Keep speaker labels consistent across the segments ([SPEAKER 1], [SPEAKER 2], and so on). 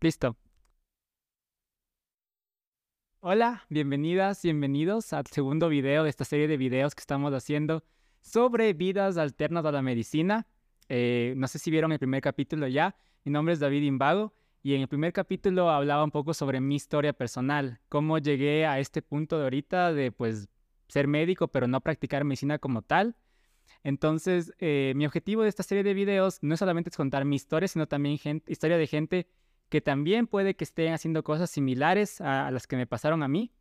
[SPEAKER 1] Listo. Hola, bienvenidas, bienvenidos al segundo video de esta serie de videos que estamos haciendo sobre vidas alternas a la medicina. Eh, no sé si vieron el primer capítulo ya. Mi nombre es David Imbago y en el primer capítulo hablaba un poco sobre mi historia personal, cómo llegué a este punto de ahorita de pues ser médico pero no practicar medicina como tal. Entonces, eh, mi objetivo de esta serie de videos no es solamente contar mi historia, sino también historia de gente que también puede que estén haciendo cosas similares a, las que me pasaron a mí.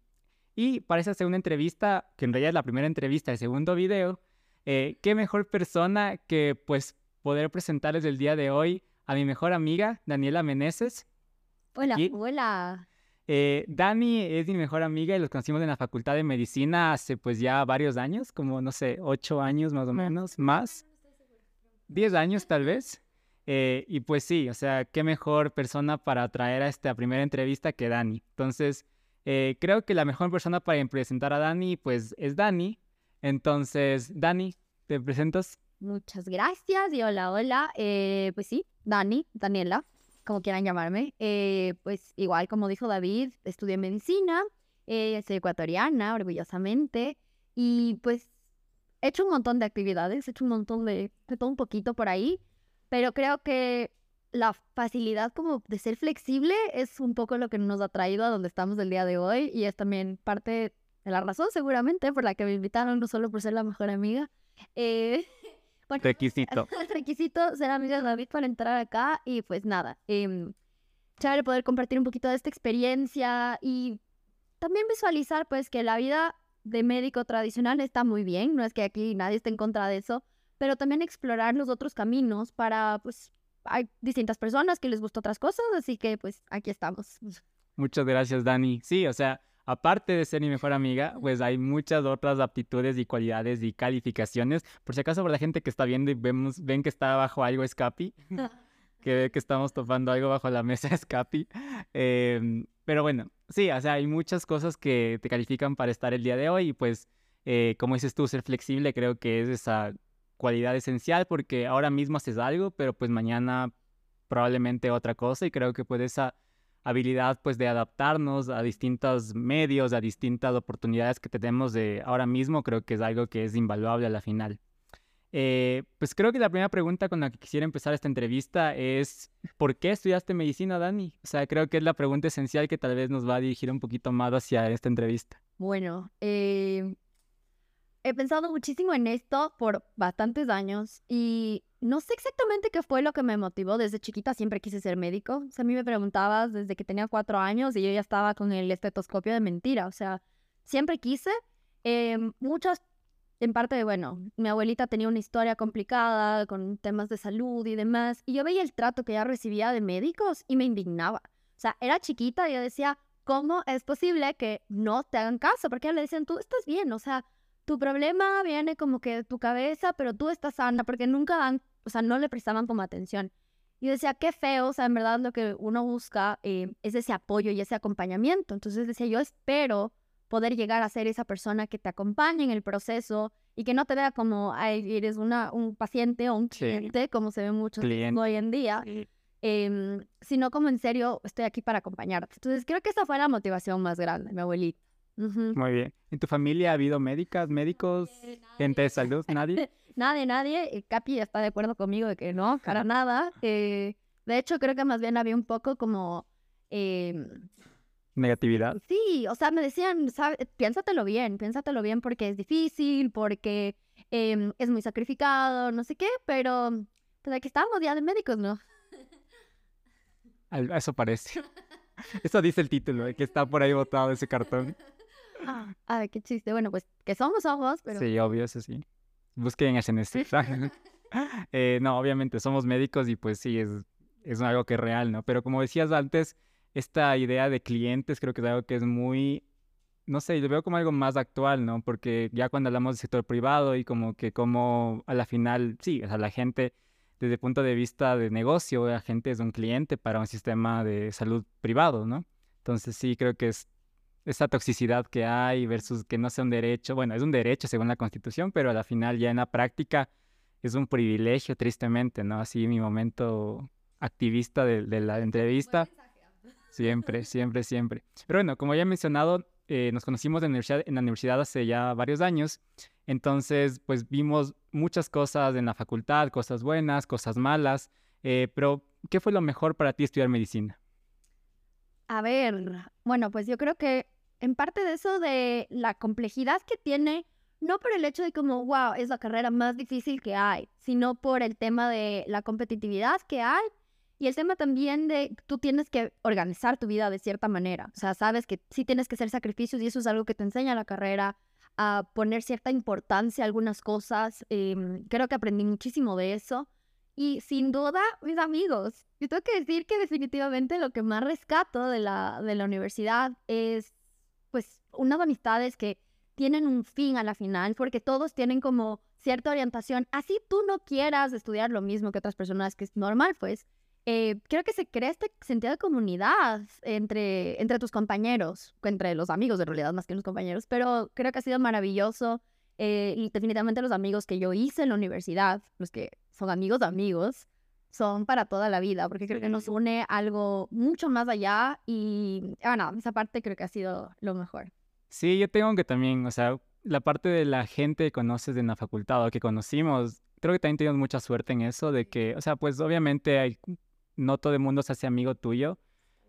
[SPEAKER 1] Y para esa segunda entrevista, que en realidad es la primera entrevista del segundo video, eh, qué mejor persona que pues poder presentarles el día de hoy a mi mejor amiga, Daniela Meneses.
[SPEAKER 2] Hola, hola.
[SPEAKER 1] Eh, Dani es mi mejor amiga y los conocimos en la Facultad de Medicina hace pues ya varios años, como no sé, ocho años más o menos, más. Diez años tal vez. Eh, y pues sí, o sea, qué mejor persona para traer a esta primera entrevista que Dani. Entonces, eh, creo que la mejor persona para presentar a Dani, pues es Dani. Entonces, Dani, ¿te presentas?
[SPEAKER 2] Muchas gracias y hola, hola. Eh, pues sí, Dani, Daniela, como quieran llamarme. pues igual como dijo David, estudié medicina, soy ecuatoriana, orgullosamente. Y pues he hecho un montón de actividades, he hecho un montón de, de todo un poquito por ahí pero creo que la facilidad como de ser flexible es un poco lo que nos ha traído a donde estamos el día de hoy y es también parte de la razón seguramente por la que me invitaron, no solo por ser la mejor amiga. Eh,
[SPEAKER 1] requisito.
[SPEAKER 2] requisito ser amiga de David para entrar acá y pues nada, eh, chévere poder compartir un poquito de esta experiencia y también visualizar pues que la vida de médico tradicional está muy bien, no es que aquí nadie esté en contra de eso, pero también explorar los otros caminos para, pues, hay distintas personas que les gustan otras cosas, así que pues aquí estamos.
[SPEAKER 1] Muchas gracias, Dani. Sí, o sea, aparte de ser mi mejor amiga, pues hay muchas otras aptitudes y cualidades y calificaciones. Por si acaso, por la gente que está viendo y vemos, ven que está bajo algo Escapi, que ve que estamos topando algo bajo la mesa Escapi. Em, pero bueno, sí, o sea, hay muchas cosas que te califican para estar el día de hoy y pues, eh, como dices tú, ser flexible creo que es esa cualidad esencial porque ahora mismo haces algo, pero pues mañana probablemente otra cosa y creo que pues esa habilidad pues de adaptarnos a distintos medios, a distintas oportunidades que tenemos de ahora mismo, creo que es algo que es invaluable a la final. Eh, pues creo que la primera pregunta con la que quisiera empezar esta entrevista es ¿por qué estudiaste medicina, Dani? O sea, creo que es la pregunta esencial que tal vez nos va a dirigir un poquito más hacia esta entrevista.
[SPEAKER 2] Bueno, eh, he pensado muchísimo en esto por bastantes años y no sé exactamente qué fue lo que me motivó. Desde chiquita siempre quise ser médico. O sea, a mí me preguntabas desde que tenía cuatro años y yo ya estaba con el estetoscopio de mentira. O sea, siempre quise. Eh, muchas, en parte, bueno, mi abuelita tenía una historia complicada con temas de salud y demás. Y yo veía el trato que ella recibía de médicos y me indignaba. O sea, era chiquita y yo decía, ¿cómo es posible que no te hagan caso? Porque le decían, tú estás bien, o sea, tu problema viene como que de tu cabeza, pero tú estás sana, porque nunca dan, o sea, no le prestaban como atención. Y decía, qué feo, o sea, en verdad lo que uno busca eh, es ese apoyo y ese acompañamiento. Entonces decía, yo espero poder llegar a ser esa persona que te acompañe en el proceso y que no te vea como, ay, eres una, un paciente o un cliente, como se ve mucho hoy en día, em, sino como en serio estoy aquí para acompañarte. Entonces creo que esa fue la motivación más grande, mi abuelita.
[SPEAKER 1] Muy bien. ¿En tu familia ha habido médicas, médicos, gente de salud? ¿Nadie?
[SPEAKER 2] nadie, nadie. Capi está de acuerdo conmigo de que no, para nada. Eh, de hecho, creo que más bien había un poco como... Em,
[SPEAKER 1] ¿Negatividad?
[SPEAKER 2] Sí, o sea, me decían, piénsatelo bien, piénsatelo bien porque es difícil, porque em, es muy sacrificado, no sé qué, pero pues aquí estamos ya de médicos, ¿no?
[SPEAKER 1] Eso parece. Eso dice el título, que está por ahí botado ese cartón.
[SPEAKER 2] Ah, a ver, qué chiste. Bueno, pues que somos ojos, pero...
[SPEAKER 1] Sí, obvio, eso sí. Busquen en este. eh, no, obviamente somos médicos y pues sí, es, es algo que es real, ¿no? Pero como decías antes, esta idea de clientes creo que es algo que es muy, no sé, lo veo como algo más actual, ¿no? Porque ya cuando hablamos del sector privado y como que como a la final, sí, o sea, la gente desde el punto de vista de negocio, la gente es un cliente para un sistema de salud privado, ¿no? Entonces sí, creo que es esa toxicidad que hay versus que no sea un derecho. Bueno, es un derecho según la Constitución, pero a la final ya en la práctica es un privilegio, tristemente, ¿no? Así mi momento activista de, la entrevista. Siempre, siempre, siempre. Pero bueno, como ya he mencionado, eh, nos conocimos en la, universidad, en la universidad hace ya varios años. Entonces, pues vimos muchas cosas en la facultad, cosas buenas, cosas malas. Eh, pero, ¿qué fue lo mejor para ti estudiar medicina?
[SPEAKER 2] A ver, bueno, pues yo creo que en parte de eso de la complejidad que tiene, no por el hecho de como, wow, es la carrera más difícil que hay, sino por el tema de la competitividad que hay y el tema también de tú tienes que organizar tu vida de cierta manera. O sea, sabes que sí tienes que hacer sacrificios y eso es algo que te enseña la carrera, a poner cierta importancia a algunas cosas. Em, creo que aprendí muchísimo de eso. Y sin duda, mis amigos, yo tengo que decir que definitivamente lo que más rescato de la, de la universidad es, pues, unas amistades que tienen un fin a la final, porque todos tienen como cierta orientación. Así tú no quieras estudiar lo mismo que otras personas, que es normal, pues. Eh, creo que se crea este sentido de comunidad entre, entre tus compañeros, entre los amigos de realidad más que los compañeros, pero creo que ha sido maravilloso. Eh, y definitivamente los amigos que yo hice en la universidad, los que son amigos de amigos, son para toda la vida, porque creo que nos une algo mucho más allá y, bueno, esa parte creo que ha sido lo mejor.
[SPEAKER 1] Sí, yo tengo que también, o sea, la parte de la gente que conoces en la facultad o que conocimos, creo que también tenemos mucha suerte en eso, de que, o sea, pues obviamente hay, no todo el mundo se hace amigo tuyo,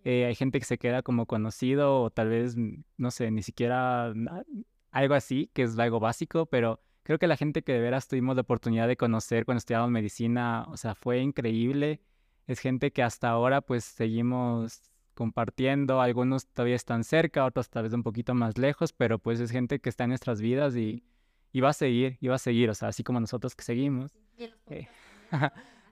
[SPEAKER 1] eh, hay gente que se queda como conocido o tal vez, no sé, ni siquiera algo así, que es algo básico, pero creo que la gente que de veras tuvimos la oportunidad de conocer cuando estudiamos medicina, o sea, fue increíble. Es gente que hasta ahora pues seguimos compartiendo, algunos todavía están cerca, otros tal vez un poquito más lejos, pero pues es gente que está en nuestras vidas y, va a seguir, y va a seguir, o sea, así como nosotros que seguimos.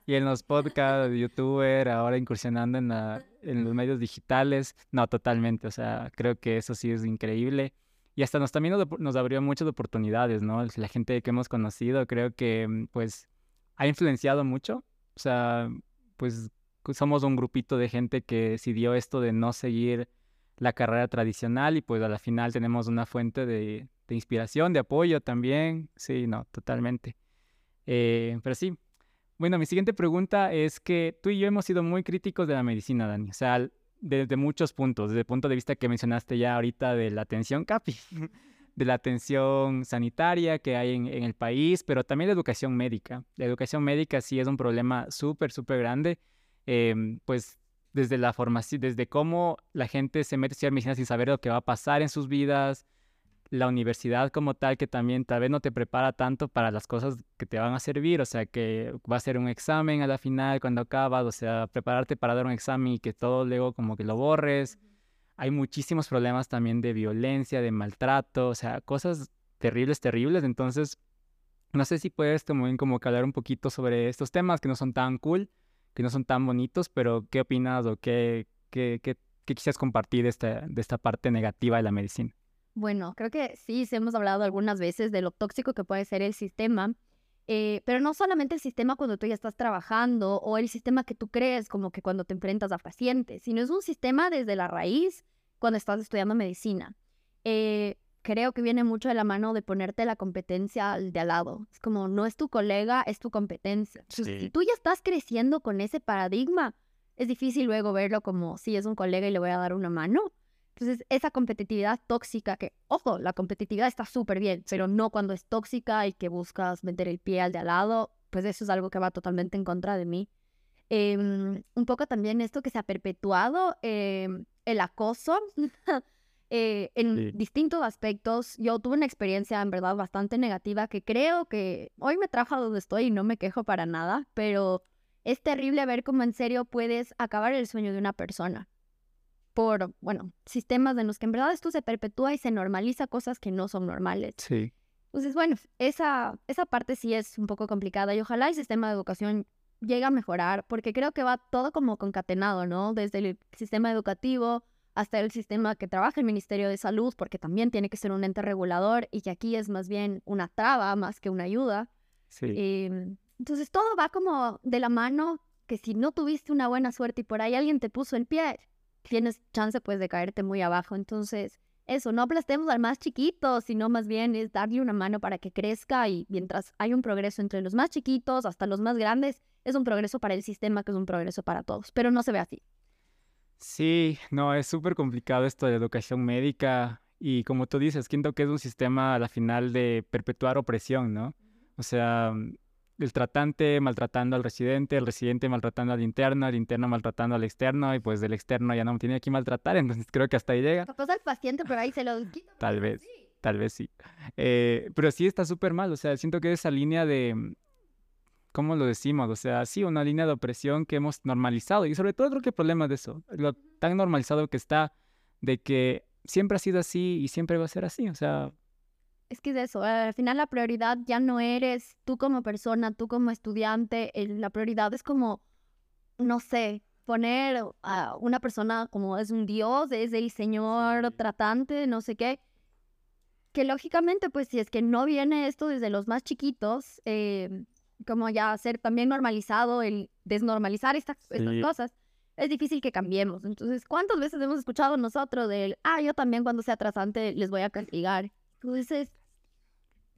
[SPEAKER 1] Y en los podcasts, de youtuber, ahora incursionando en, la, en los medios digitales, no, totalmente, o sea, creo que eso sí es increíble y hasta nos también nos, abrió muchas oportunidades, ¿no? La gente que hemos conocido creo que mm, pues ha influenciado mucho, o sea, pues somos un grupito de gente que decidió esto de no seguir la carrera tradicional y pues a la final tenemos una fuente de, inspiración, de apoyo también, sí, no, totalmente. Eh, pero sí, bueno, mi siguiente pregunta es que tú y yo hemos sido muy críticos de la medicina, Dani. O sea, desde muchos puntos, desde el punto de vista que mencionaste ya ahorita de la atención CAPI, de la atención sanitaria que hay en, el país, pero también la educación médica. La educación médica sí es un problema súper, súper grande, em, pues desde la formación, desde cómo la gente se mete a estudiar medicina sin saber lo que va a pasar en sus vidas, la universidad como tal que también tal vez no te prepara tanto para las cosas que te van a servir, o sea, que va a ser un examen a la final cuando acabas, o sea, prepararte para dar un examen y que todo luego como que lo borres. Hay muchísimos problemas también de violencia, de maltrato, o sea, cosas terribles, terribles. Entonces, no sé si puedes también como que hablar un poquito sobre estos temas que no son tan cool, que no son tan bonitos, pero ¿qué opinas o qué, qué, qué, qué quisieras compartir de esta, de esta parte negativa de la medicina?
[SPEAKER 2] Bueno, creo que sí, hemos hablado algunas veces de lo tóxico que puede ser el sistema, eh, pero no solamente el sistema cuando tú ya estás trabajando o el sistema que tú crees como que cuando te enfrentas a pacientes, sino es un sistema desde la raíz cuando estás estudiando medicina. Eh, creo que viene mucho de la mano de ponerte la competencia de al lado. Es como, no es tu colega, es tu competencia. Si tú ya estás creciendo con ese paradigma, es difícil luego verlo como, si es un colega y le voy a dar una mano. Entonces, esa competitividad tóxica, que, ojo, la competitividad está súper bien, pero no cuando es tóxica y que buscas meter el pie al de al lado, pues eso es algo que va totalmente en contra de mí. Em, un poco también esto que se ha perpetuado, em, el acoso eh, en distintos aspectos. Yo tuve una experiencia en verdad bastante negativa que creo que hoy me trajo a donde estoy y no me quejo para nada, pero es terrible ver cómo en serio puedes acabar el sueño de una persona por, bueno, sistemas en los que en verdad esto se perpetúa y se normaliza cosas que no son normales.
[SPEAKER 1] Sí.
[SPEAKER 2] Entonces, bueno, esa, esa parte sí es un poco complicada y ojalá el sistema de educación llegue a mejorar porque creo que va todo como concatenado, ¿no? Desde el sistema educativo hasta el sistema que trabaja el Ministerio de Salud, porque también tiene que ser un ente regulador y que aquí es más bien una traba más que una ayuda.
[SPEAKER 1] Sí.
[SPEAKER 2] Em, entonces todo va como de la mano que si no tuviste una buena suerte y por ahí alguien te puso el pie, tienes chance pues de caerte muy abajo. Entonces, eso, no aplastemos al más chiquito, sino más bien es darle una mano para que crezca y mientras hay un progreso entre los más chiquitos hasta los más grandes, es un progreso para el sistema que es un progreso para todos, pero no se ve así.
[SPEAKER 1] Sí, no, es súper complicado esto de la educación médica y como tú dices, siento que es un sistema a la final de perpetuar opresión, ¿no? O sea, el tratante maltratando al residente, el residente maltratando al interno, el interno maltratando al externo y pues del externo ya no tiene que maltratar, entonces creo que hasta ahí llega.
[SPEAKER 2] Capaz al paciente, pero ahí se lo quita.
[SPEAKER 1] Tal vez, tal vez sí. Eh, pero sí está súper mal, o sea, siento que esa línea de, ¿cómo lo decimos? O sea, sí, una línea de opresión que hemos normalizado y sobre todo creo que el problema de eso, lo tan normalizado que está de que siempre ha sido así y siempre va a ser así, o sea,
[SPEAKER 2] es que es eso, al final la prioridad ya no eres tú como persona, tú como estudiante, la prioridad es como, no sé, poner a una persona como es un dios, es el señor tratante, no sé qué, que lógicamente pues si es que no viene esto desde los más chiquitos, eh, como ya ser también normalizado, el desnormalizar estas, estas cosas, es difícil que cambiemos. Entonces, ¿cuántas veces hemos escuchado nosotros del, ah, yo también cuando sea tratante les voy a castigar? Tú dices,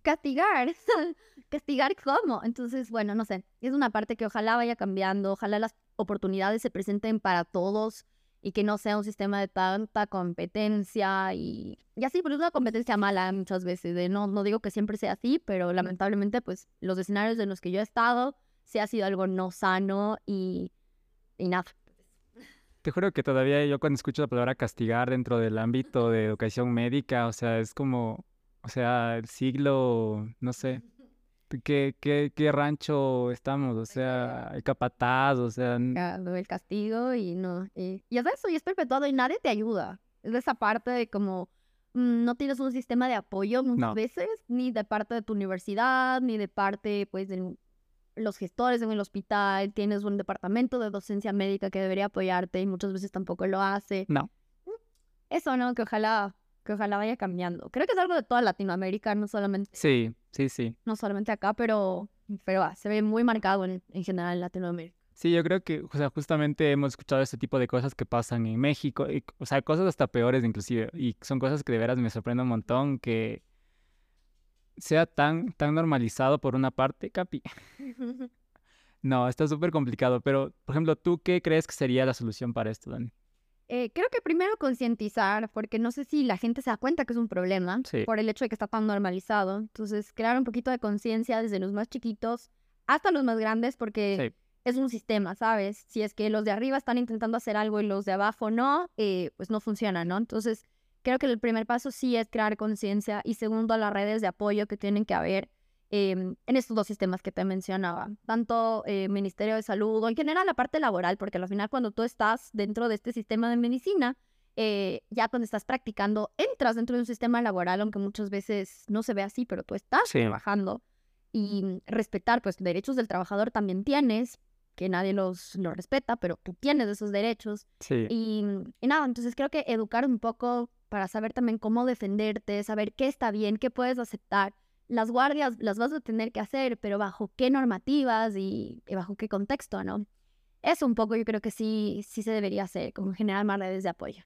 [SPEAKER 2] castigar, castigar cómo. Entonces, bueno, no sé, es una parte que ojalá vaya cambiando, ojalá las oportunidades se presenten para todos y que no sea un sistema de tanta competencia y, y así, pero es una competencia mala muchas veces. De, no, no digo que siempre sea así, pero lamentablemente, pues los escenarios en los que yo he estado, sí ha sido algo no sano y, y nada.
[SPEAKER 1] Te juro que todavía yo cuando escucho la palabra castigar dentro del ámbito de educación médica, o sea, es como, o sea, el siglo, no sé, ¿qué, qué, qué rancho estamos? O sea, el capataz, o sea...
[SPEAKER 2] El castigo y no... Y, y es eso, y es perpetuado y nadie te ayuda. Es de esa parte de como mm, no tienes un sistema de apoyo muchas veces, ni de parte de tu universidad, ni de parte, pues, de los gestores en el hospital, tienes un departamento de docencia médica que debería apoyarte y muchas veces tampoco lo hace.
[SPEAKER 1] No.
[SPEAKER 2] Mm, eso, ¿no? Que ojalá, que ojalá vaya cambiando. Creo que es algo de toda Latinoamérica, no solamente.
[SPEAKER 1] Sí, sí, sí.
[SPEAKER 2] No solamente acá, pero, pero ah, se ve muy marcado en, en general en Latinoamérica.
[SPEAKER 1] Sí, yo creo que, o sea, justamente hemos escuchado este tipo de cosas que pasan en México, y, o sea, cosas hasta peores inclusive, y son cosas que de veras me sorprenden un montón, que sea tan, tan normalizado por una parte, Capi. no, está súper complicado, pero, por ejemplo, ¿tú qué crees que sería la solución para esto, Dani?
[SPEAKER 2] Eh, creo que primero concientizar, porque no sé si la gente se da cuenta que es un problema por el hecho de que está tan normalizado. Entonces, crear un poquito de conciencia desde los más chiquitos hasta los más grandes, porque es un sistema, ¿sabes? Si es que los de arriba están intentando hacer algo y los de abajo no, eh, pues no funciona, ¿no? Entonces, creo que el primer paso sí es crear conciencia y segundo, las redes de apoyo que tienen que haber em, en estos dos sistemas que te mencionaba, tanto eh, Ministerio de Salud o en general la parte laboral, porque al final cuando tú estás dentro de este sistema de medicina, eh, ya cuando estás practicando, entras dentro de un sistema laboral, aunque muchas veces no se ve así, pero tú estás trabajando y respetar, pues derechos del trabajador también tienes, que nadie los, los respeta, pero tú tienes esos derechos. Y, y, nada, entonces creo que educar un poco para saber también cómo defenderte, saber qué está bien, qué puedes aceptar. Las guardias las vas a tener que hacer, pero bajo qué normativas y, bajo qué contexto, ¿no? Eso un poco yo creo que sí, sí se debería hacer, como generar más redes de apoyo.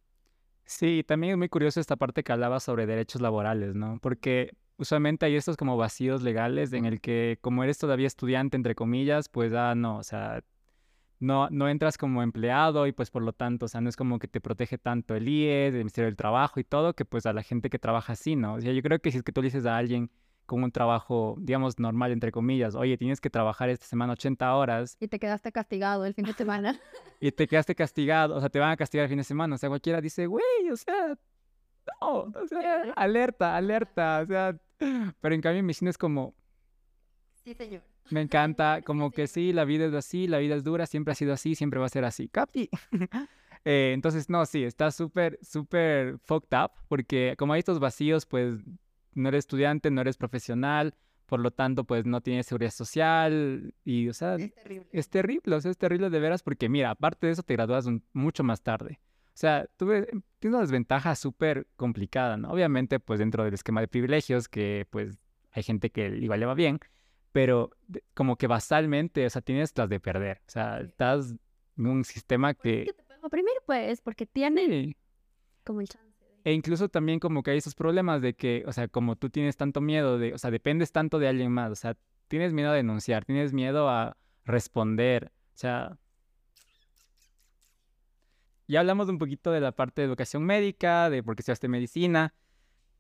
[SPEAKER 1] Sí, también es muy curioso esta parte que hablaba sobre derechos laborales, ¿no? Porque usualmente hay estos como vacíos legales en el que como eres todavía estudiante, entre comillas, pues ah, no, o sea, no, no entras como empleado y pues por lo tanto, o sea, no es como que te protege tanto el IE, el Ministerio del Trabajo y todo, que pues a la gente que trabaja así, ¿no? O sea, yo creo que si es que tú le dices a alguien con un trabajo, digamos, normal, entre comillas, oye, tienes que trabajar esta semana 80 horas.
[SPEAKER 2] Y te quedaste castigado el fin de semana.
[SPEAKER 1] y te quedaste castigado, o sea, te van a castigar el fin de semana, o sea, cualquiera dice, güey, o sea, no, o sea, alerta, alerta, o sea, pero en cambio en medicina es como...
[SPEAKER 2] Sí, señor.
[SPEAKER 1] Me encanta, como que sí, la vida es así, la vida es dura, siempre ha sido así, siempre va a ser así. Capi. Eh, entonces, no, sí, está súper, súper fucked up, porque como hay estos vacíos, pues no eres estudiante, no eres profesional, por lo tanto, pues no tienes seguridad social y, o sea,
[SPEAKER 2] es terrible.
[SPEAKER 1] Es terrible, o sea, es terrible de veras, porque mira, aparte de eso, te gradúas mucho más tarde. O sea, tuve, tienes una desventaja súper complicada, ¿no? Obviamente, pues dentro del esquema de privilegios, que pues hay gente que igual le va bien, pero como que basalmente, o sea, tienes las de perder. O sea, estás en un sistema que...
[SPEAKER 2] Primero, pues, porque tiene como el.
[SPEAKER 1] E incluso también como que hay esos problemas de que, o sea, como tú tienes tanto miedo de, o sea, dependes tanto de alguien más, o sea, tienes miedo a denunciar, tienes miedo a responder, o sea... ya hablamos un poquito de la parte de educación médica, de por qué estudiaste medicina.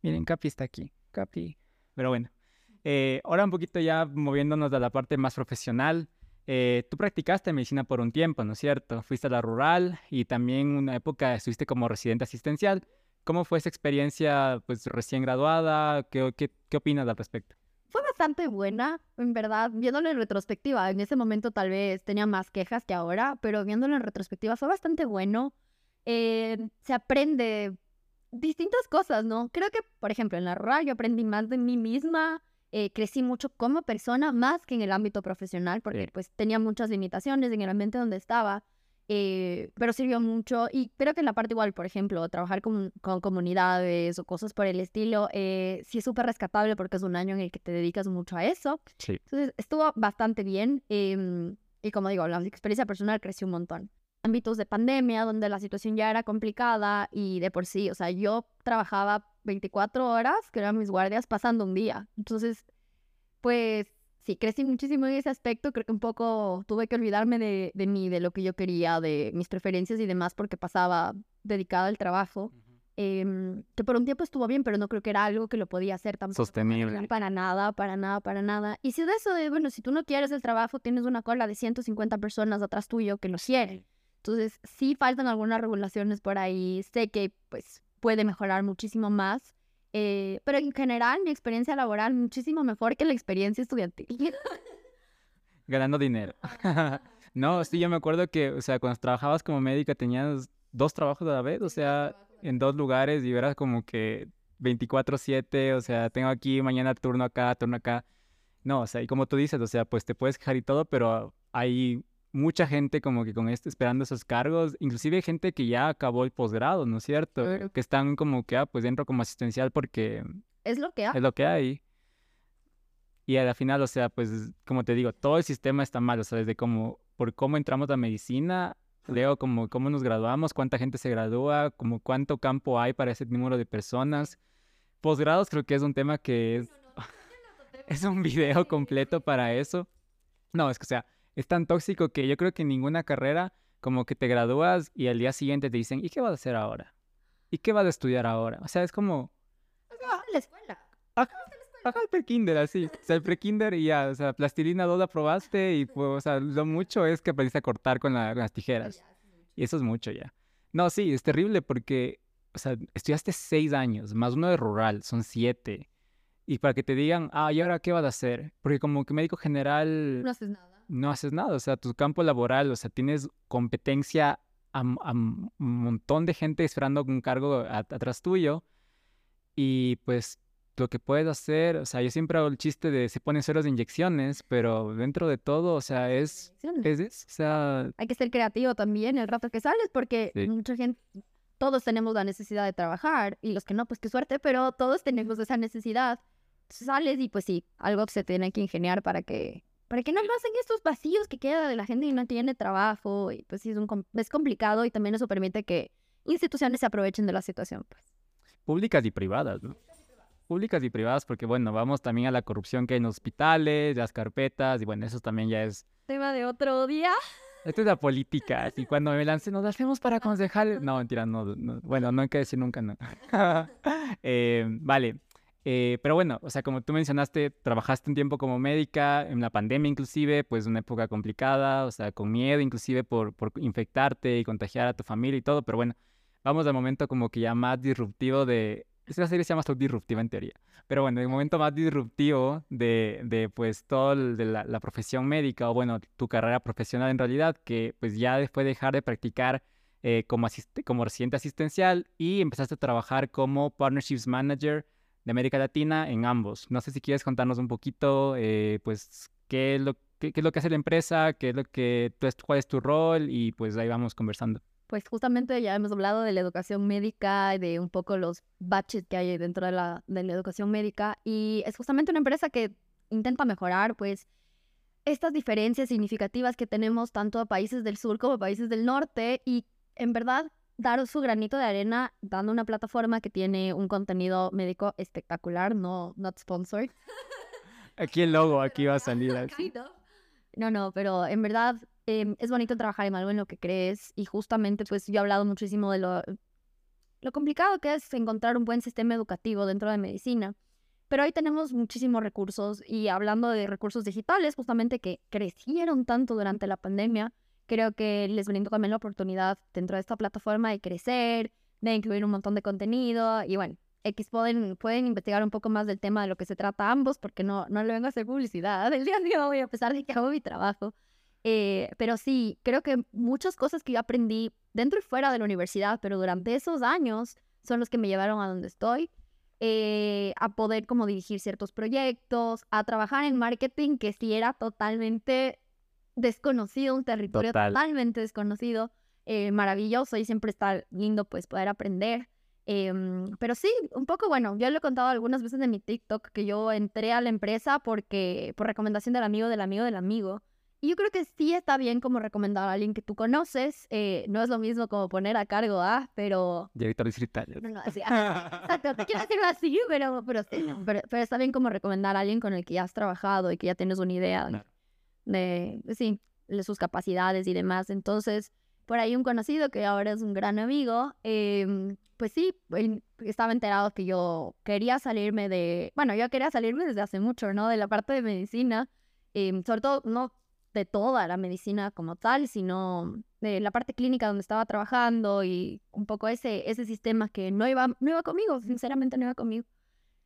[SPEAKER 1] Miren, Capi está aquí. Capi. Pero bueno, eh, ahora un poquito ya moviéndonos a la parte más profesional. Eh, tú practicaste medicina por un tiempo, ¿no es cierto? Fuiste a la rural y también una época estuviste como residente asistencial. ¿Cómo fue esa experiencia, pues, recién graduada? ¿Qué, qué, qué opinas al respecto?
[SPEAKER 2] Fue bastante buena, en verdad, viéndolo en retrospectiva. En ese momento tal vez tenía más quejas que ahora, pero viéndolo en retrospectiva fue bastante bueno. Eh, se aprende distintas cosas, ¿no? Creo que, por ejemplo, en la rural yo aprendí más de mí misma, eh, crecí mucho como persona, más que en el ámbito profesional, porque pues tenía muchas limitaciones en el ambiente donde estaba, eh, pero sirvió mucho y creo que en la parte igual, por ejemplo, trabajar con, con comunidades o cosas por el estilo, eh, sí es súper rescatable porque es un año en el que te dedicas mucho a eso.
[SPEAKER 1] Sí.
[SPEAKER 2] Entonces estuvo bastante bien em, y como digo, la experiencia personal creció un montón ámbitos de pandemia, donde la situación ya era complicada y de por sí, o sea, yo trabajaba 24 horas, que eran mis guardias, pasando un día. Entonces, pues sí, crecí muchísimo en ese aspecto. Creo que un poco tuve que olvidarme de, de mí, de lo que yo quería, de mis preferencias y demás, porque pasaba dedicada al trabajo. Em, que por un tiempo estuvo bien, pero no creo que era algo que lo podía hacer tampoco.
[SPEAKER 1] Sostenible.
[SPEAKER 2] Para nada, para nada, para nada. Y si de eso de, bueno, si tú no quieres el trabajo, tienes una cola de 150 personas atrás tuyo que lo quieren. Entonces, sí faltan algunas regulaciones por ahí. Sé que, pues, puede mejorar muchísimo más. Eh, pero en general, mi experiencia laboral muchísimo mejor que la experiencia estudiantil.
[SPEAKER 1] Ganando dinero. no, sí, yo me acuerdo que, o sea, cuando trabajabas como médica tenías dos trabajos a la vez, o sea, en dos lugares y era como que 24/7, o sea, tengo aquí mañana turno acá, turno acá. No, o sea, y como tú dices, o sea, pues te puedes quejar y todo, pero hay mucha gente como que con esto esperando esos cargos, inclusive gente que ya acabó el posgrado, ¿no es cierto? Que están como que, ah, pues dentro como asistencial porque
[SPEAKER 2] es lo que hay.
[SPEAKER 1] es lo que hay. Y al final, o sea, pues como te digo, todo el sistema está mal, o sea, desde como por cómo entramos a medicina, leo como cómo nos graduamos, cuánta gente se gradúa, como cuánto campo hay para ese número de personas. Posgrados creo que es un tema que es, es un video completo para eso. No, es que, o sea, es tan tóxico que yo creo que en ninguna carrera como que te gradúas y al día siguiente te dicen, ¿y qué vas a hacer ahora? ¿Y qué vas a estudiar ahora? O sea, es como...
[SPEAKER 2] la escuela.
[SPEAKER 1] Ajá, ajá, el prekinder, así. O sea, el prekinder y ya, o sea, plastilina 2 aprobaste y pues, o sea, lo mucho es que aprendiste a cortar con, la- con las tijeras. Y eso es mucho ya. No, sí, es terrible porque, o sea, estudiaste seis años, más uno de rural, son siete. Y para que te digan, ah, ¿y ahora qué vas a hacer? Porque como que médico general
[SPEAKER 2] No haces nada.
[SPEAKER 1] No haces nada, o sea, tu campo laboral, o sea, tienes competencia a, a un montón de gente esperando un cargo a- atrás tuyo y pues lo que puedes hacer, o sea, yo siempre hago el chiste de se ponen ceros de inyecciones, pero dentro de todo, o sea, es, es, es, o sea,
[SPEAKER 2] Hay que ser creativo también el rato que sales porque
[SPEAKER 1] Sí.
[SPEAKER 2] mucha gente, todos tenemos la necesidad de trabajar y los que no, pues qué suerte, pero todos tenemos esa necesidad. Entonces sales y pues sí, algo se tiene que ingeniar para que para que no pasen estos vacíos que queda de la gente que no tiene trabajo y pues sí es, un, es complicado y también eso permite que instituciones se aprovechen de la situación. Pues.
[SPEAKER 1] públicas y privadas, ¿no? Públicas y privadas, porque bueno, vamos también a la corrupción que hay en hospitales, las carpetas, y bueno, eso también ya es
[SPEAKER 2] Tema de otro día.
[SPEAKER 1] Esto es la política, así cuando me nos hacemos para concejales. No, mentira, no, no, bueno, no hay que decir nunca no. Eh, vale, eh, pero bueno, o sea, como tú mencionaste, trabajaste un tiempo como médica, en la pandemia inclusive, pues una época complicada, o sea, con miedo inclusive por, por infectarte y contagiar a tu familia y todo, pero bueno, vamos al momento como que ya más disruptivo de... Esta serie se llama Stop Disruptiva en teoría, pero bueno, el momento más disruptivo de, de pues todo el- de la, la profesión médica o bueno, tu carrera profesional en realidad, que pues ya después de dejar de practicar eh, como, asiste- como residente asistencial y empezaste a trabajar como Partnerships Manager de América Latina en ambos. No sé si quieres contarnos un poquito, eh, pues, qué es, lo, qué, es lo que hace la empresa, qué es lo que, cuál es tu rol y pues ahí vamos conversando.
[SPEAKER 2] Pues justamente ya hemos hablado de la educación médica de un poco los baches que hay dentro de la, de la educación médica y es justamente una empresa que intenta mejorar pues estas diferencias significativas que tenemos tanto a países del sur como a países del norte y en verdad dar su granito de arena dando una plataforma que tiene un contenido médico espectacular, no not sponsored.
[SPEAKER 1] Aquí el logo, aquí va a salir así.
[SPEAKER 2] No, no, pero en verdad em, es bonito trabajar en algo en lo que crees y justamente pues yo he hablado muchísimo de lo, lo complicado que es encontrar un buen sistema educativo dentro de medicina. Pero hoy tenemos muchísimos recursos y hablando de recursos digitales, justamente que crecieron tanto durante la pandemia, creo que les brindo también la oportunidad dentro de esta plataforma de crecer, de incluir un montón de contenido y bueno, X pueden, pueden investigar un poco más del tema de lo que se trata ambos, porque no, no le vengo a hacer publicidad el día de hoy, a pesar de que hago mi trabajo. Eh, pero sí, creo que muchas cosas que yo aprendí dentro y fuera de la universidad, pero durante esos años, son los que me llevaron a donde estoy. Eh, a poder como dirigir ciertos proyectos, a trabajar en marketing que sí era totalmente desconocido, un territorio totalmente desconocido, eh, maravilloso y siempre está lindo pues poder aprender. Em, pero sí, un poco bueno, yo lo he contado algunas veces en mi TikTok que yo entré a la empresa porque por recomendación del amigo del amigo del amigo. Y yo creo que sí está bien como recomendar a alguien que tú conoces. Eh, no es lo mismo como poner a cargo a, pero...
[SPEAKER 1] Director distrital.
[SPEAKER 2] No, no, así, exacto, te quiero decirlo así, pero, pero, sí, pero, está bien como recomendar a alguien con el que ya has trabajado y que ya tienes una idea de, sí, de sus capacidades y demás. Entonces, por ahí un conocido que ahora es un gran amigo, eh, pues sí, estaba enterado que yo quería salirme de, bueno, yo quería salirme desde hace mucho, ¿no? De la parte de medicina, eh, sobre todo no de toda la medicina como tal, sino de la parte clínica donde estaba trabajando y un poco ese, ese sistema que no iba, no iba conmigo, sinceramente no iba conmigo.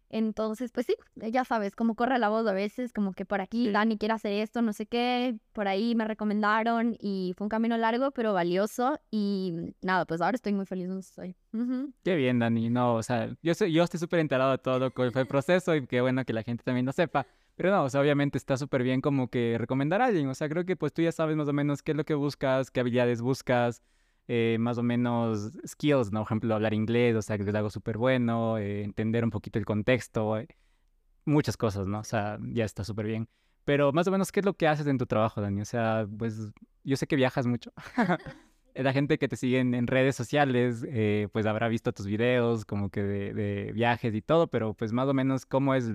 [SPEAKER 2] Entonces, pues sí, ya sabes cómo corre la voz a veces, como que por aquí Dani quiere hacer esto, no sé qué, por ahí me recomendaron y fue un camino largo pero valioso y nada, pues ahora estoy muy feliz donde estoy.
[SPEAKER 1] Qué bien, Dani, no, o sea, yo, soy, yo estoy súper enterado de todo lo que fue el proceso y qué bueno que la gente también lo sepa. Pero no, o sea, obviamente está súper bien como que recomendar a alguien. O sea, creo que pues tú ya sabes más o menos qué es lo que buscas, qué habilidades buscas, eh, más o menos skills, ¿no? Por ejemplo, hablar inglés, o sea, que es algo súper bueno, eh, entender un poquito el contexto, eh, muchas cosas, ¿no? O sea, ya está súper bien. Pero más o menos, ¿qué es lo que haces en tu trabajo, Dani? O sea, pues yo sé que viajas mucho. la gente que te sigue en, redes sociales, eh, pues habrá visto tus videos como que de, viajes y todo, pero pues más o menos cómo es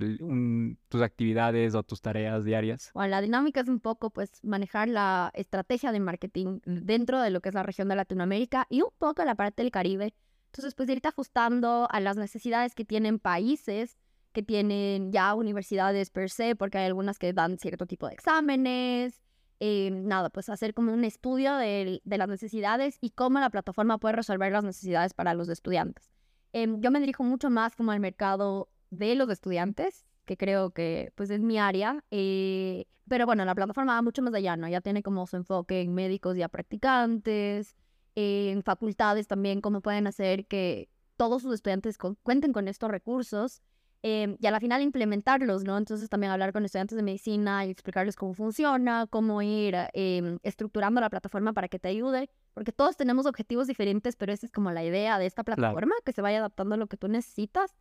[SPEAKER 1] tus actividades o tus tareas diarias.
[SPEAKER 2] Bueno, la dinámica es un poco pues manejar la estrategia de marketing dentro de lo que es la región de Latinoamérica y un poco la parte del Caribe. Entonces, pues irte ajustando a las necesidades que tienen países que tienen ya universidades per se, porque hay algunas que dan cierto tipo de exámenes, eh, nada, pues hacer como un estudio de, las necesidades y cómo la plataforma puede resolver las necesidades para los estudiantes. Em, yo me dirijo mucho más como al mercado de los estudiantes, que creo que pues es mi área, eh, pero bueno, la plataforma va mucho más allá, ¿no? Ya tiene como su enfoque en médicos y a practicantes, en facultades también, cómo pueden hacer que todos sus estudiantes cuenten con estos recursos Em, y a la final implementarlos, ¿no? Entonces también hablar con estudiantes de medicina y explicarles cómo funciona, cómo ir em, estructurando la plataforma para que te ayude, porque todos tenemos objetivos diferentes, pero esa es como la idea de esta plataforma, que se vaya adaptando a lo que tú necesitas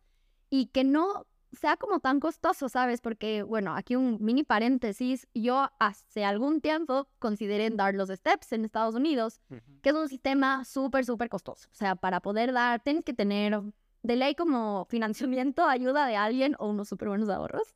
[SPEAKER 2] y que no sea como tan costoso, ¿sabes? Porque, bueno, aquí un mini paréntesis, yo hace algún tiempo consideré dar los steps en Estados Unidos, que es un sistema súper, súper costoso. O sea, para poder dar, tienes que tener de ley como financiamiento, ayuda de alguien o unos súper buenos ahorros,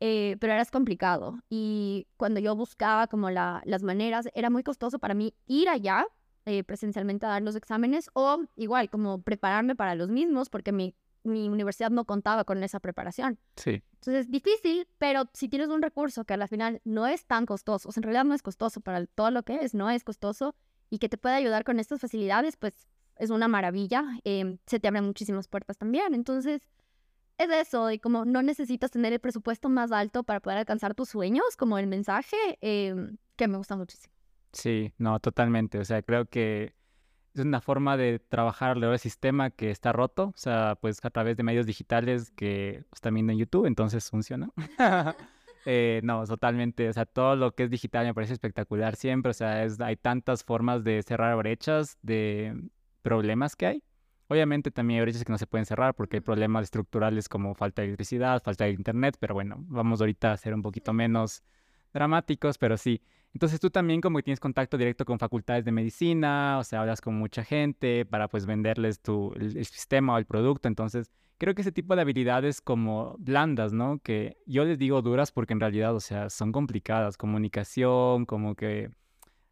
[SPEAKER 2] eh, pero era complicado. Y cuando yo buscaba como la, las maneras, era muy costoso para mí ir allá eh, presencialmente a dar los exámenes o igual como prepararme para los mismos porque mi, mi universidad no contaba con esa preparación.
[SPEAKER 1] Sí.
[SPEAKER 2] Entonces, difícil, pero si tienes un recurso que al final no es tan costoso, o sea, en realidad no es costoso para todo lo que es, no es costoso y que te puede ayudar con estas facilidades, pues es una maravilla, em, se te abren muchísimas puertas también. Entonces, es eso, y como no necesitas tener el presupuesto más alto para poder alcanzar tus sueños, como el mensaje, em, que me gusta muchísimo.
[SPEAKER 1] Sí, no, totalmente. O sea, creo que es una forma de trabajar el sistema que está roto, o sea, pues a través de medios digitales que están viendo en YouTube, entonces funciona. Eh, no, totalmente, o sea, todo lo que es digital me parece espectacular siempre, o sea, es, hay tantas formas de cerrar brechas, de problemas que hay. Obviamente también hay brechas que no se pueden cerrar porque hay problemas estructurales como falta de electricidad, falta de internet, pero bueno, vamos ahorita a ser un poquito menos dramáticos, pero sí. Entonces tú también como que tienes contacto directo con facultades de medicina, o sea, hablas con mucha gente para pues venderles tu, el, sistema o el producto, entonces creo que ese tipo de habilidades como blandas, ¿no? Que yo les digo duras porque en realidad, o sea, son complicadas, comunicación, como que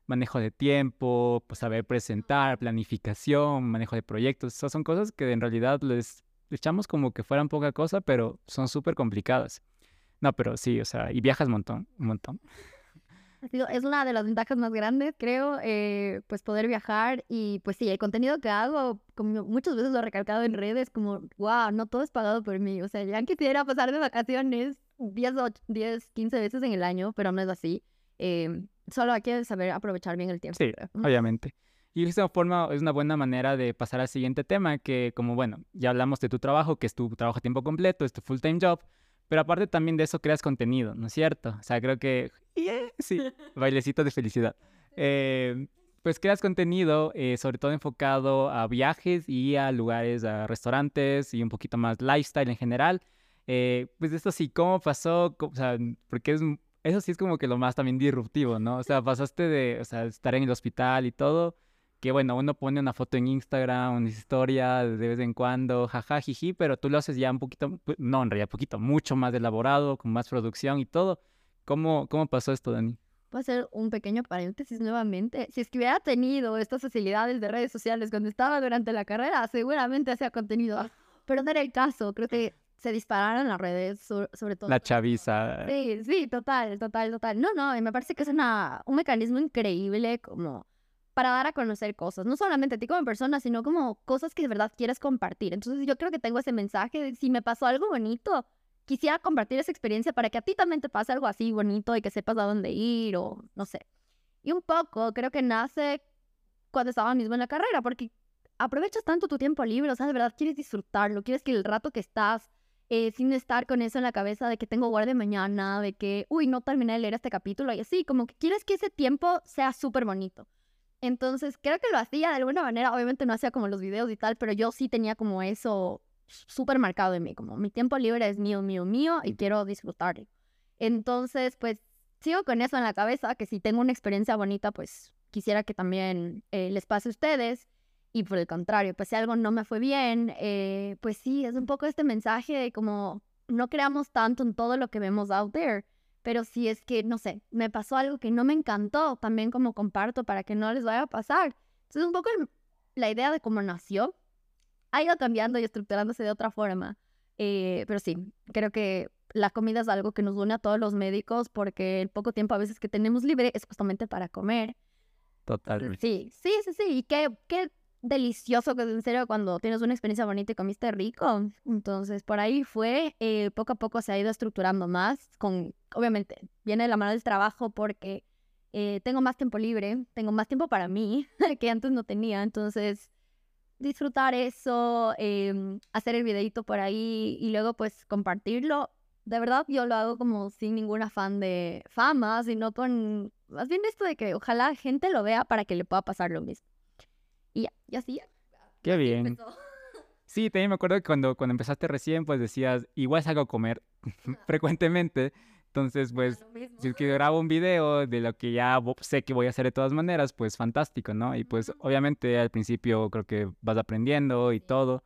[SPEAKER 1] manejo de tiempo, pues saber presentar, planificación, manejo de proyectos. Esas son cosas que en realidad les echamos como que fueran poca cosa, pero son súper complicadas. No, pero sí, o sea, y viajas un montón, un montón.
[SPEAKER 2] Es una de las ventajas más grandes, creo, eh, pues poder viajar y pues sí, el contenido que hago, como muchas veces lo he recalcado en redes, como, wow, no todo es pagado por mí, o sea, ya quisiera pasar de vacaciones 10, 10 15 veces en el año, pero no es así. Eh, solo hay que saber aprovechar bien el tiempo.
[SPEAKER 1] Sí, obviamente. Y de esta forma es una buena manera de pasar al siguiente tema, que como bueno, ya hablamos de tu trabajo, que es tu trabajo a tiempo completo, es tu full-time job, pero aparte también de eso creas contenido, ¿no es cierto? O sea, creo que... sí, bailecito de felicidad. Eh, pues creas contenido eh, sobre todo enfocado a viajes y a lugares, a restaurantes y un poquito más lifestyle en general. Eh, pues esto sí, ¿cómo pasó? O sea, porque es, eso sí es como que lo más también disruptivo, ¿no? O sea, pasaste de o sea, estar en el hospital y todo que bueno, uno pone una foto en Instagram, una historia de vez en cuando, jaja, jiji, pero tú lo haces ya un poquito, no, en realidad poquito, mucho más elaborado, con más producción y todo. ¿Cómo, cómo pasó esto, Dani?
[SPEAKER 2] Voy a hacer un pequeño paréntesis nuevamente. Si es que hubiera tenido estas facilidades de redes sociales cuando estaba durante la carrera, seguramente hacía contenido. Pero no era el caso. Creo que se dispararon las redes, sobre, todo.
[SPEAKER 1] La chaviza.
[SPEAKER 2] Sí, sí, total, total, total. No, no, me parece que es una, un mecanismo increíble como para dar a conocer cosas, no solamente a ti como persona, sino como cosas que de verdad quieres compartir. Entonces yo creo que tengo ese mensaje de si me pasó algo bonito, quisiera compartir esa experiencia para que a ti también te pase algo así bonito y que sepas a dónde ir o no sé. Y un poco creo que nace cuando estaba mismo en la carrera, porque aprovechas tanto tu tiempo libre, o sea, de verdad quieres disfrutarlo, quieres que el rato que estás eh, sin estar con eso en la cabeza de que tengo guardia mañana, de que, uy, no terminé de leer este capítulo y así, como que quieres que ese tiempo sea súper bonito. Entonces, creo que lo hacía de alguna manera. Obviamente no hacía como los videos y tal, pero yo sí tenía como eso súper marcado en mí, como mi tiempo libre es mío, mío, mío y quiero disfrutar. Entonces, pues sigo con eso en la cabeza, que si tengo una experiencia bonita, pues quisiera que también eh, les pase a ustedes. Y por el contrario, pues si algo no me fue bien, eh, pues sí, es un poco este mensaje de como no creamos tanto en todo lo que vemos out there pero si es que, no sé, me pasó algo que no me encantó, también como comparto para que no les vaya a pasar. Entonces, un poco la idea de cómo nació ha ido cambiando y estructurándose de otra forma. Eh, pero sí, creo que la comida es algo que nos une a todos los médicos porque el poco tiempo a veces que tenemos libre es justamente para comer.
[SPEAKER 1] Totalmente.
[SPEAKER 2] Sí, sí, sí, sí. Y qué, qué delicioso, que en serio, cuando tienes una experiencia bonita y comiste rico. Entonces, por ahí fue, eh, poco a poco se ha ido estructurando más, con, obviamente, viene de la mano del trabajo porque eh, tengo más tiempo libre, tengo más tiempo para mí, que antes no tenía, entonces disfrutar eso, em, hacer el videito por ahí y luego pues compartirlo. De verdad, yo lo hago como sin ningún afán de fama, sino con más bien esto de que ojalá gente lo vea para que le pueda pasar lo mismo. Y ya, y así.
[SPEAKER 1] Qué bien. Sí, también me acuerdo que cuando, cuando empezaste recién, pues decías, igual salgo a comer frecuentemente. Entonces, pues, si es que grabo un video de lo que ya sé que voy a hacer de todas maneras, pues fantástico, ¿no? Y pues, obviamente, al principio creo que vas aprendiendo y todo.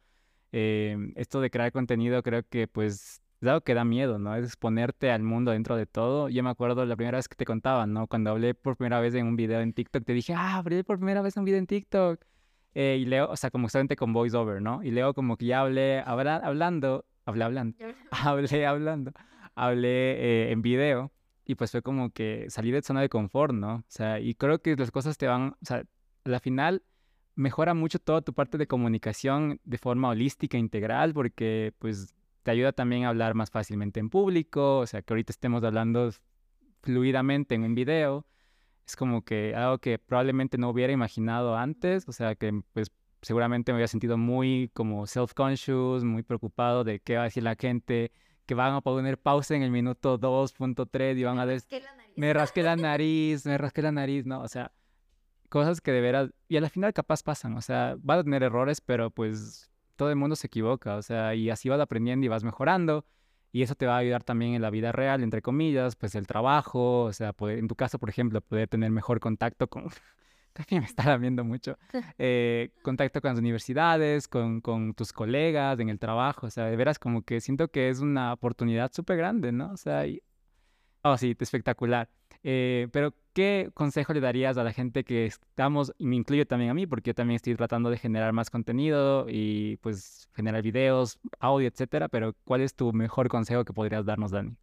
[SPEAKER 1] Eh, esto de crear contenido creo que, pues, es algo que da miedo, ¿no? Es exponerte al mundo dentro de todo. Yo me acuerdo la primera vez que te contaba, ¿no? Cuando hablé por primera vez en un video en TikTok, te dije, ah, hablé por primera vez en un video en TikTok. Eh, y leo, o sea, como exactamente con voiceover, ¿no? Y leo como que ya hablé hablando, hablé hablando, hablé hablando, hablé eh, en video y pues fue como que salir de zona de confort, ¿no? O sea, y creo que las cosas te van, o sea, a la final mejora mucho toda tu parte de comunicación de forma holística, integral, porque pues te ayuda también a hablar más fácilmente en público, o sea, que ahorita estemos hablando fluidamente en un video es como que algo que probablemente no hubiera imaginado antes, o sea que pues seguramente me había sentido muy como self-conscious, muy preocupado de qué va a decir la gente, que van a poner pausa en el minuto 2.3 y van a decir, me rasqué la nariz, me rasqué la nariz, ¿no? O sea, cosas que de veras, y al final capaz pasan, o sea, vas a tener errores, pero pues todo el mundo se equivoca, o sea, y así vas aprendiendo y vas mejorando. Y eso te va a ayudar también en la vida real, entre comillas, pues el trabajo, o sea, en tu caso, por ejemplo, poder tener mejor contacto con, que me está viendo mucho, eh, contacto con las universidades, con, con, tus colegas, en el trabajo, o sea, de veras como que siento que es una oportunidad súper grande, ¿no? O sea, y... oh, sí, espectacular. Eh, pero, ¿qué consejo le darías a la gente que estamos, y me incluyo también a mí, porque yo también estoy tratando de generar más contenido y pues generar videos, audio, etcétera, pero ¿cuál es tu mejor consejo que podrías darnos, Dani?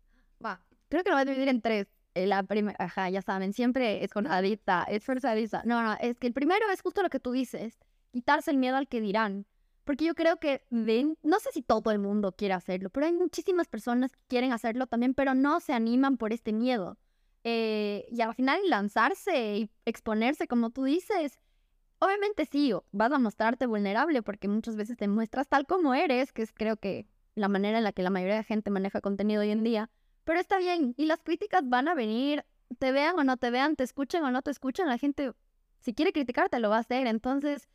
[SPEAKER 2] Va, creo que lo voy a dividir en tres. Eh, la primera, ajá, ya saben, siempre es conjadita, es forzadita. No, no, es que el primero es justo lo que tú dices, quitarse el miedo al que dirán. Porque yo creo que ven, no sé si todo el mundo quiere hacerlo, pero hay muchísimas personas que quieren hacerlo también, pero no se animan por este miedo. Eh, y al final lanzarse y exponerse, como tú dices, obviamente sí, vas a mostrarte vulnerable porque muchas veces te muestras tal como eres, que es creo que la manera en la que la mayoría de gente maneja contenido hoy en día, pero está bien, y las críticas van a venir, te vean o no te vean, te escuchen o no te escuchen, la gente, si quiere criticarte, lo va a hacer, entonces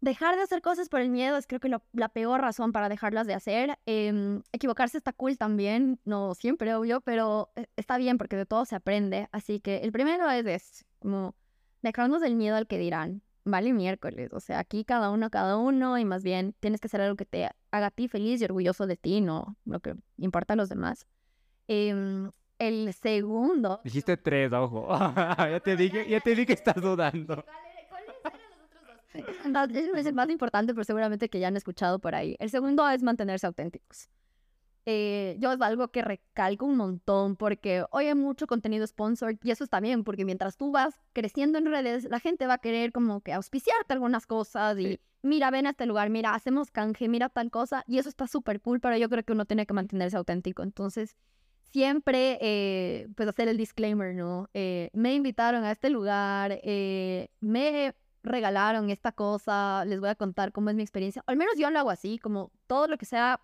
[SPEAKER 2] dejar de hacer cosas por el miedo es creo que la peor razón para dejarlas de hacer. Em, equivocarse está cool también, no siempre, obvio, pero eh, está bien porque de todo se aprende. Así que el primero es, es como dejarnos del miedo al que dirán. Vale miércoles, o sea, aquí cada uno, cada uno, y más bien tienes que hacer algo que te haga a ti feliz y orgulloso de ti, no lo que importa a los demás. Em, el segundo.
[SPEAKER 1] Dijiste tres, ojo. ya te dije, ya te dije que estás dudando.
[SPEAKER 2] es el más importante, pero seguramente que ya han escuchado por ahí. El segundo es mantenerse auténticos. Eh, yo es algo que recalco un montón porque hoy hay mucho contenido sponsor y eso está bien porque mientras tú vas creciendo en redes, la gente va a querer como que auspiciarte algunas cosas y mira, ven a este lugar, mira, hacemos canje, mira tal cosa y eso está súper cool, pero yo creo que uno tiene que mantenerse auténtico. Entonces, siempre eh, pues hacer el disclaimer, ¿no? Eh, me invitaron a este lugar, me regalaron esta cosa, les voy a contar cómo es mi experiencia. Al menos yo lo hago así, como todo lo que sea,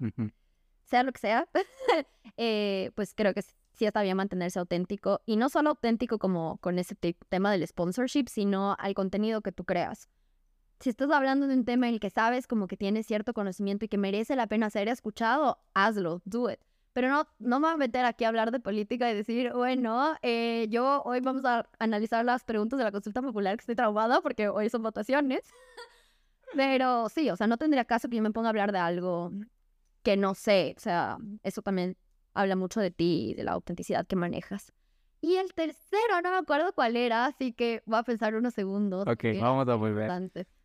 [SPEAKER 2] sea lo que sea, eh, pues creo que sí está bien mantenerse auténtico. Y no solo auténtico como con ese tema del sponsorship, sino al contenido que tú creas. Si estás hablando de un tema en el que sabes como que tienes cierto conocimiento y que merece la pena ser escuchado, hazlo, do it. Pero no, no me voy a meter aquí a hablar de política y decir, bueno, eh, yo hoy vamos a analizar las preguntas de la consulta popular que estoy traumada porque hoy son votaciones. Pero sí, o sea, no tendría caso que yo me ponga a hablar de algo que no sé. O sea, eso también habla mucho de ti y de la autenticidad que manejas. Y el tercero, no me acuerdo cuál era, así que voy a pensar unos segundos.
[SPEAKER 1] Ok, vamos a volver.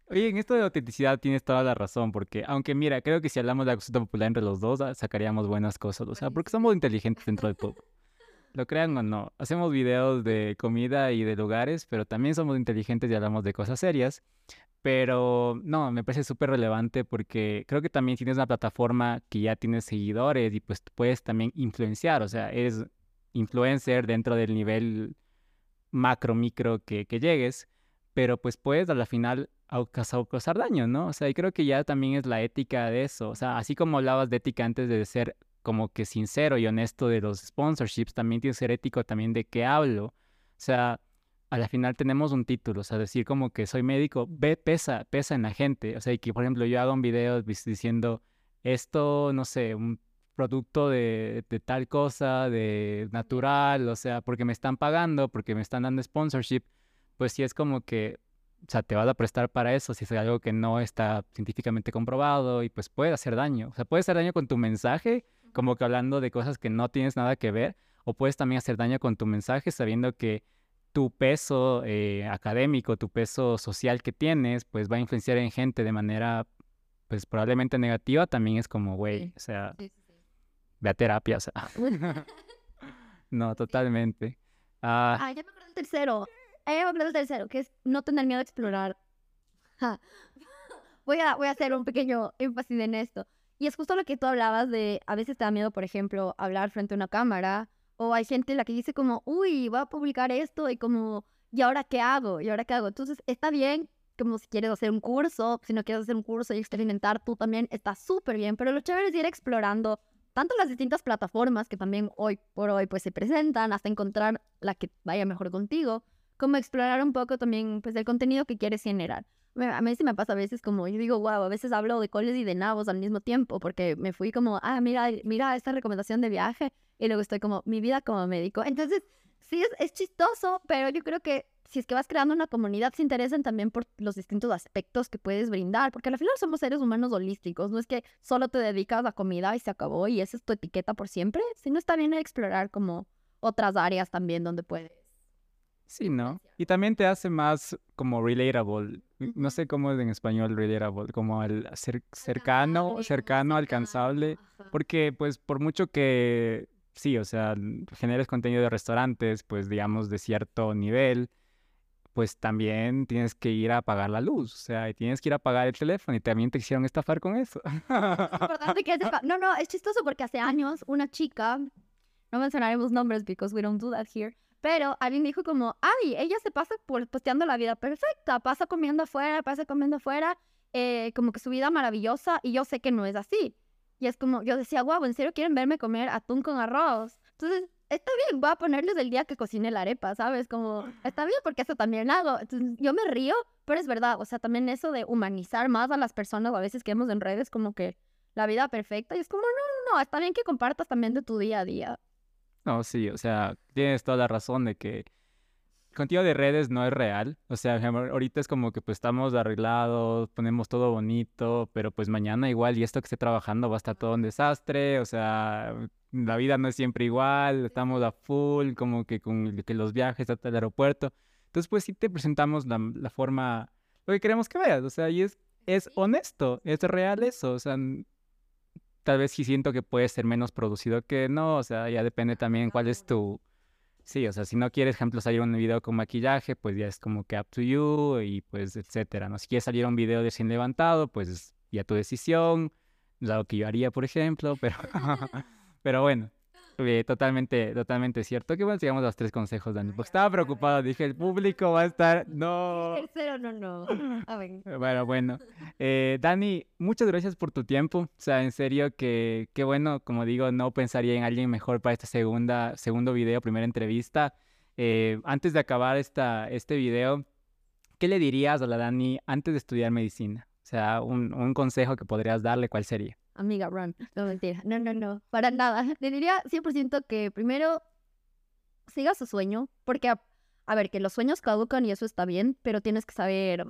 [SPEAKER 1] Oye, en esto de autenticidad tienes toda la razón, porque aunque mira, creo que si hablamos de la consulta popular entre los dos, ah, sacaríamos buenas cosas, o sea, porque somos inteligentes dentro de todo. Lo crean o no, hacemos videos de comida y de lugares, pero también somos inteligentes y hablamos de cosas serias. Pero no, me parece súper relevante porque creo que también tienes una plataforma que ya tienes seguidores y pues puedes también influenciar, o sea, eres influencer dentro del nivel macro, micro que, que llegues, pero pues puedes a la final causar daño, ¿no? O sea, y creo que ya también es la ética de eso. O sea, así como hablabas de ética antes de ser como que sincero y honesto de los sponsorships, también tiene que ser ético también de qué hablo. O sea, a la final tenemos un título, o sea, decir como que soy médico, ve, pesa, pesa en la gente. O sea, y que por ejemplo yo hago un video diciendo esto, no sé, un producto de, de tal cosa, de natural, o sea, porque me están pagando, porque me están dando sponsorship, pues sí es como que o sea, te vas a prestar para eso si es algo que no está científicamente comprobado y pues puede hacer daño. O sea, puede hacer daño con tu mensaje, como que hablando de cosas que no tienes nada que ver, o puedes también hacer daño con tu mensaje sabiendo que tu peso eh, académico, tu peso social que tienes, pues va a influenciar en gente de manera, pues probablemente negativa, también es como, güey, o sea, ve a terapia, o sea. no, totalmente.
[SPEAKER 2] Ah, ah, ya me acuerdo del tercero. Ahí me el tercero, que es no tener miedo a explorar. voy, a, voy a hacer un pequeño énfasis en esto. Y es justo lo que tú hablabas de, a veces te da miedo, por ejemplo, hablar frente a una cámara, o hay gente la que dice como, uy, voy a publicar esto, y como, ¿y ahora qué hago? ¿Y ahora qué hago? Entonces, está bien, como si quieres hacer un curso, si no quieres hacer un curso y experimentar tú también, está súper bien, pero lo chévere es ir explorando tanto las distintas plataformas que también hoy por hoy pues se presentan, hasta encontrar la que vaya mejor contigo, como explorar un poco también pues el contenido que quieres generar. A mí sí me pasa a veces como, yo digo, wow, a veces hablo de coles y de nabos al mismo tiempo, porque me fui como, ah, mira, mira esta recomendación de viaje, y luego estoy como, mi vida como médico. Entonces, sí, es, es chistoso, pero yo creo que si es que vas creando una comunidad, se interesan también por los distintos aspectos que puedes brindar, porque al final somos seres humanos holísticos, no es que solo te dedicas a comida y se acabó y esa es tu etiqueta por siempre, sino está bien explorar como otras áreas también donde puedes.
[SPEAKER 1] Sí, ¿no? Y también te hace más como relatable. No sé cómo es en español relatable, como el cercano, cercano, alcanzable. Porque pues por mucho que sí, o sea, generes contenido de restaurantes, pues digamos de cierto nivel, pues también tienes que ir a pagar la luz, o sea, y tienes que ir a pagar el teléfono y también te hicieron estafar con eso.
[SPEAKER 2] no, no, es chistoso porque hace años una chica, no mencionaremos nombres because we don't do that here, pero alguien dijo como, ay, ella se pasa por posteando la vida perfecta, pasa comiendo afuera, pasa comiendo afuera, eh, como que su vida maravillosa y yo sé que no es así. Y es como, yo decía, guau, ¿en serio quieren verme comer atún con arroz? Entonces, está bien, voy a ponerles el día que cocine la arepa, ¿sabes? Como, está bien porque eso también hago. Entonces, yo me río, pero es verdad, o sea, también eso de humanizar más a las personas, a veces que vemos en redes como que la vida perfecta, y es como, no, no, no, está bien que compartas también de tu día a día.
[SPEAKER 1] No, sí, o sea, tienes toda la razón de que contenido de redes no es real. O sea, ahorita es como que pues estamos arreglados, ponemos todo bonito, pero pues mañana igual y esto que esté trabajando va a estar todo un desastre. O sea, la vida no es siempre igual, estamos a full, como que con que los viajes hasta el aeropuerto. Entonces, pues sí te presentamos la, la forma, lo que queremos que veas. O sea, y es, es honesto, es real eso. O sea, tal vez sí siento que puede ser menos producido que no. O sea, ya depende también cuál es tu Sí, o sea, si no quieres, ejemplo, salir un video con maquillaje, pues ya es como que up to you y pues etcétera, ¿no? Si quieres salir un video de sin levantado, pues ya tu decisión, algo que yo haría, por ejemplo, pero, pero bueno, eh, totalmente, totalmente cierto. Que bueno, sigamos los tres consejos, Dani. Porque estaba preocupado, dije, el público va a estar. No.
[SPEAKER 2] Tercero, no, no. A ver.
[SPEAKER 1] Bueno, bueno. Eh, Dani, muchas gracias por tu tiempo. O sea, en serio, que qué bueno, como digo, no pensaría en alguien mejor para esta segunda, segundo video, primera entrevista. Eh, antes de acabar esta, este video, ¿qué le dirías a la Dani antes de estudiar medicina? O sea, un, un consejo que podrías darle, ¿cuál sería?
[SPEAKER 2] Amiga, run. No, mentira. No, no, no. Para nada. Le diría 100% que primero siga su sueño, porque, a, ver, que los sueños caducan y eso está bien, pero tienes que saber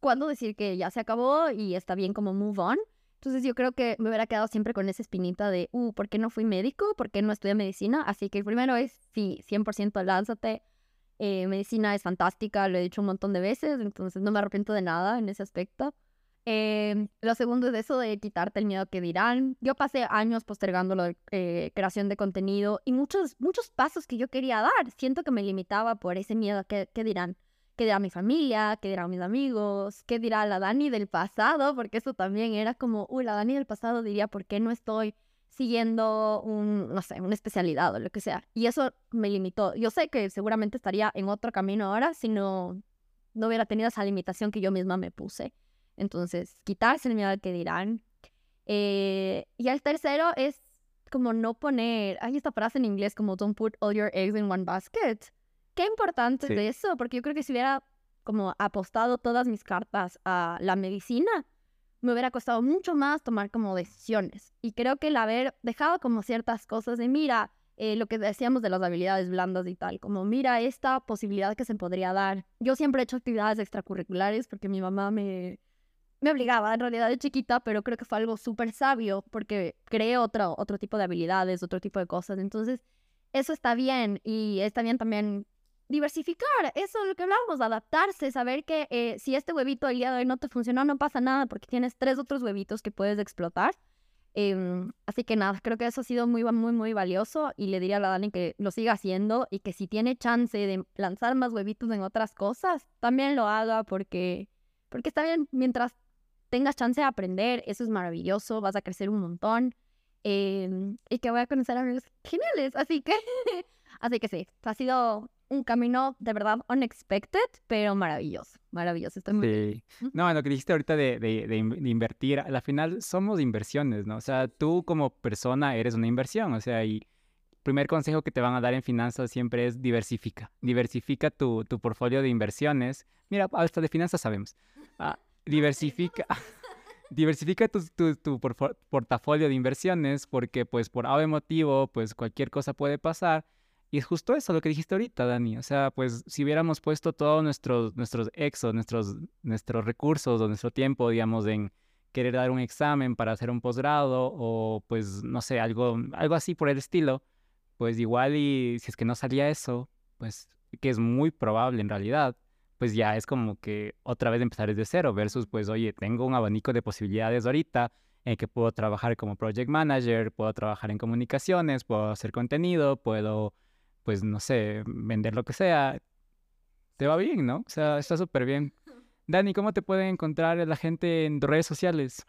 [SPEAKER 2] cuándo decir que ya se acabó y está bien como move on. Entonces yo creo que me hubiera quedado siempre con esa espinita de, uh, ¿por qué no fui médico? ¿Por qué no estudié medicina? Así que primero es, sí, 100% lánzate. Eh, medicina es fantástica, lo he dicho un montón de veces, entonces no me arrepiento de nada en ese aspecto. Eh, lo segundo es eso de quitarte el miedo que dirán. Yo pasé años postergando la eh, creación de contenido y muchos, muchos pasos que yo quería dar. Siento que me limitaba por ese miedo que, dirán. ¿Qué dirá mi familia? ¿Qué dirán mis amigos? ¿Qué dirá la Dani del pasado? Porque eso también era como, uy, la Dani del pasado diría, ¿por qué no estoy siguiendo un, no sé, una especialidad o lo que sea? Y eso me limitó. Yo sé que seguramente estaría en otro camino ahora si no, no hubiera tenido esa limitación que yo misma me puse. Entonces, quitarse el miedo al que dirán. Eh, y el tercero es como no poner, hay esta frase en inglés como don't put all your eggs in one basket. Qué importante es eso, porque yo creo que si hubiera como apostado todas mis cartas a la medicina, me hubiera costado mucho más tomar como decisiones. Y creo que el haber dejado como ciertas cosas de, mira, eh, lo que decíamos de las habilidades blandas y tal, como mira esta posibilidad que se podría dar. Yo siempre he hecho actividades extracurriculares porque mi mamá me, me obligaba en realidad de chiquita, pero creo que fue algo súper sabio porque creé otro, otro tipo de habilidades, otro tipo de cosas. Entonces, eso está bien y está bien también diversificar. Eso es lo que hablamos, adaptarse, saber que eh, si este huevito el día de hoy no te funcionó, no pasa nada porque tienes tres otros huevitos que puedes explotar. Em, así que nada, creo que eso ha sido muy, muy, muy valioso y le diría a la Dani que lo siga haciendo y que si tiene chance de lanzar más huevitos en otras cosas, también lo haga porque, porque está bien mientras tengas chance de aprender, eso es maravilloso, vas a crecer un montón. Em, y que voy a conocer amigos geniales, así que, así que sí, ha sido un camino de verdad unexpected, pero maravilloso, maravilloso. Estoy muy
[SPEAKER 1] sí. No, lo que dijiste ahorita de, de, de, invertir, al final somos inversiones, ¿no? O sea, tú como persona eres una inversión, o sea, y primer consejo que te van a dar en finanzas siempre es diversifica. Diversifica tu, tu portfolio de inversiones. Mira, hasta de finanzas sabemos. Ah, diversifica, diversifica tu, tu, portafolio de inversiones porque pues por algún motivo pues cualquier cosa puede pasar. Y es justo eso lo que dijiste ahorita, Dani. O sea, pues si hubiéramos puesto todos nuestros, nuestros exos, nuestros, nuestros recursos o nuestro tiempo, digamos, en querer dar un examen para hacer un posgrado o pues, no sé, algo, algo así por el estilo, pues igual y si es que no salía eso, pues que es muy probable en realidad, pues ya es como que otra vez empezar desde cero versus pues oye, tengo un abanico de posibilidades ahorita en que puedo trabajar como project manager, puedo trabajar en comunicaciones, puedo hacer contenido, puedo pues no sé, vender lo que sea. Te va bien, ¿no? O sea, está súper bien. Dani, ¿cómo te puede encontrar la gente en redes sociales?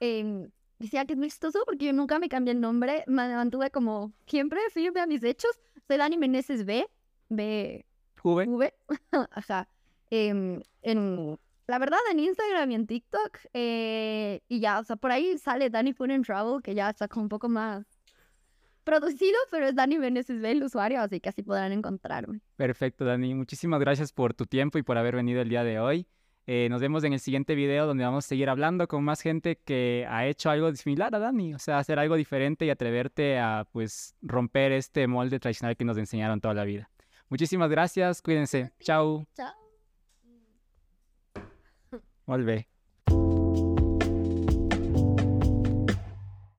[SPEAKER 2] Eh, decía que es muy chistoso porque yo nunca me cambié el nombre, me mantuve como siempre firme a mis hechos. Soy Dani Meneses B, B,
[SPEAKER 1] V.
[SPEAKER 2] V, ajá. Em, en, la verdad, en Instagram y en TikTok, eh, y ya, o sea, por ahí sale Dani Food and Travel, que ya está como un poco más producido, pero es Dani Meneses B el usuario, así que así podrán encontrarme.
[SPEAKER 1] Perfecto, Dani. Muchísimas gracias por tu tiempo y por haber venido el día de hoy. Eh, nos vemos en el siguiente video donde vamos a seguir hablando con más gente que ha hecho algo similar a Dani, o sea, hacer algo diferente y atreverte a pues romper este molde tradicional que nos enseñaron toda la vida. Muchísimas gracias, cuídense. Chao.
[SPEAKER 2] Chao.
[SPEAKER 1] Volve.